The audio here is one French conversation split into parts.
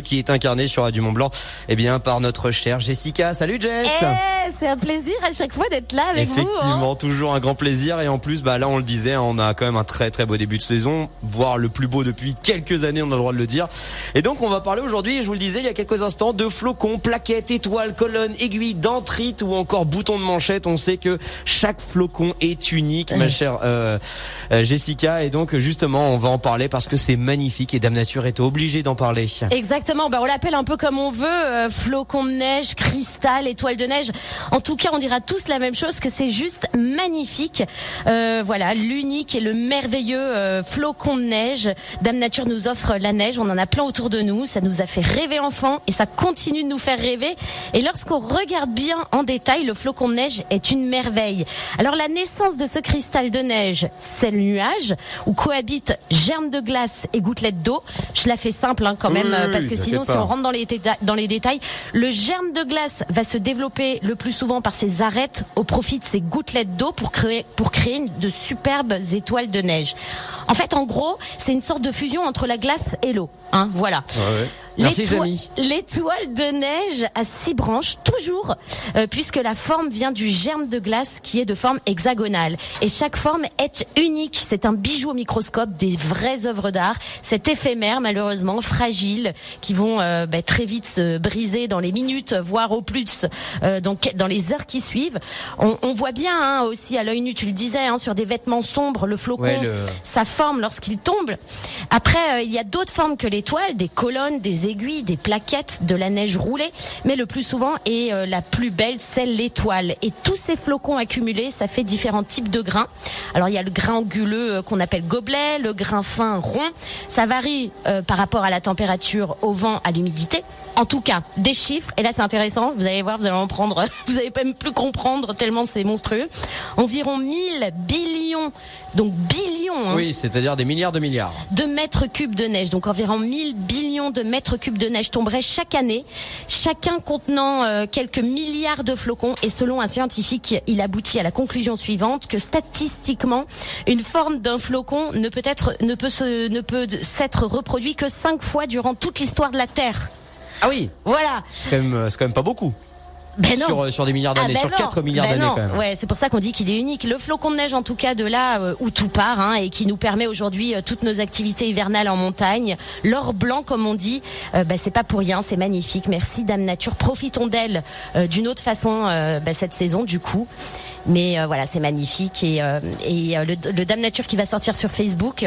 qui est incarné sur Radio Mont Blanc, eh bien par notre chère Jessica. Salut Jess. Eh, c'est un plaisir à chaque fois d'être là avec vous. Hein. Effectivement, toujours un grand plaisir et en plus, bah là on le disait, hein, on a quand même un très très beau début de saison, voire le plus beau depuis quelques années, on a le droit de le dire. Et donc on va parler aujourd'hui, je vous le disais il y a quelques instants, de flocons, plaquettes, étoiles, colonnes, aiguilles, dentrites ou encore boutons de manchette. On sait que chaque flocon est unique, ma chère euh, euh, Jessica, et donc justement on va en parler parce que c'est magnifique et Dame Nature était obligée d'en parler. Exactement, ben, on l'appelle un peu comme on veut, euh, flocon de neige, cristal, étoile de neige. En tout cas, on dira tous la même chose, que c'est juste magnifique. Euh, voilà, l'unique et le merveilleux euh, flocon de neige. Dame Nature nous offre la neige, on en a plein autour de nous, ça nous a fait rêver enfant et ça continue de nous faire rêver. Et lorsqu'on regarde bien en détail, le flocon de neige est une merveille. Alors la naissance de ce cristal de neige, c'est le nuage où cohabitent germes de glace et gouttelettes d'eau. Je la fais simple hein, quand même parce que sinon, si on rentre dans les, dans les détails, le germe de glace va se développer le plus souvent par ses arêtes au profit de ses gouttelettes d'eau pour créer, pour créer de superbes étoiles de neige. En fait, en gros, c'est une sorte de fusion entre la glace et l'eau. Hein, voilà. L'étoile de neige a six branches, toujours, euh, puisque la forme vient du germe de glace qui est de forme hexagonale. Et chaque forme est unique. C'est un bijou au microscope, des vraies œuvres d'art. C'est éphémère, malheureusement, fragile, qui vont euh, bah, très vite se briser dans les minutes, voire au plus, euh, donc dans les heures qui suivent. On, on voit bien hein, aussi à l'œil nu, tu le disais, hein, sur des vêtements sombres, le flocon, sa forme lorsqu'il tombe. Après, il y a d'autres formes que l'étoile, des colonnes, des aiguilles, des plaquettes, de la neige roulée, mais le plus souvent et euh, la plus belle, c'est l'étoile. Et tous ces flocons accumulés, ça fait différents types de grains. Alors il y a le grain anguleux euh, qu'on appelle gobelet, le grain fin rond. Ça varie euh, par rapport à la température, au vent, à l'humidité. En tout cas, des chiffres. Et là, c'est intéressant. Vous allez voir, vous allez en prendre. Vous allez même plus comprendre tellement c'est monstrueux. Environ 1000 billions, donc billions. Hein, oui, c'est-à-dire des milliards de milliards. De mètres cubes de neige. Donc environ 1000 billions de mètres cubes de neige tomberaient chaque année. Chacun contenant euh, quelques milliards de flocons. Et selon un scientifique, il aboutit à la conclusion suivante que statistiquement, une forme d'un flocon ne peut être, ne peut se, ne peut s'être reproduit que cinq fois durant toute l'histoire de la Terre. Ah oui. Voilà. C'est quand même, euh, c'est quand même pas beaucoup. Ben non. Sur, euh, sur des milliards d'années, ah ben sur 4 milliards ben d'années quand même. Ouais, c'est pour ça qu'on dit qu'il est unique. Le flocon de neige, en tout cas, de là euh, où tout part, hein, et qui nous permet aujourd'hui euh, toutes nos activités hivernales en montagne. L'or blanc, comme on dit, euh, c'est pas pour rien, c'est magnifique. Merci Dame Nature. Profitons d'elle d'une autre façon cette saison, du coup. Mais voilà, c'est magnifique et, et le, le Dame Nature qui va sortir sur Facebook.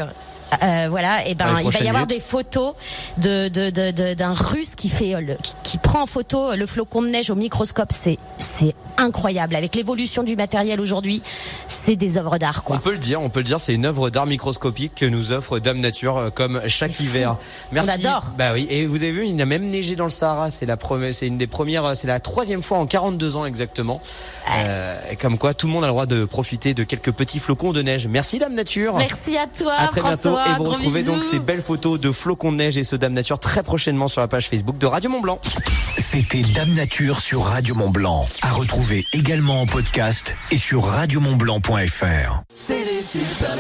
Euh, voilà, et ben il va y avoir des photos de d'un de, de, russe qui fait le, qui, qui, prend en photo le flocon de neige au microscope. C'est c'est incroyable avec l'évolution du matériel aujourd'hui. C'est des œuvres d'art quoi. On peut le dire, on peut le dire, c'est une œuvre d'art microscopique que nous offre Dame Nature euh, comme chaque hiver. Merci. On adore. Bah oui, et vous avez vu, il a même neigé dans le Sahara. C'est la première, c'est une des premières, c'est la troisième fois en 42 ans exactement. Euh, comme quoi, tout le monde a le droit de profiter de quelques petits flocons de neige. Merci Dame Nature. Merci à toi. À très bientôt et vous retrouvez donc ces belles photos de flocons de neige et ce Dame Nature très prochainement sur la page Facebook de Radio Mont Blanc. C'était Dame Nature sur Radio Mont Blanc. À retrouver également en podcast et sur radiomontblanc.fr. C'est les super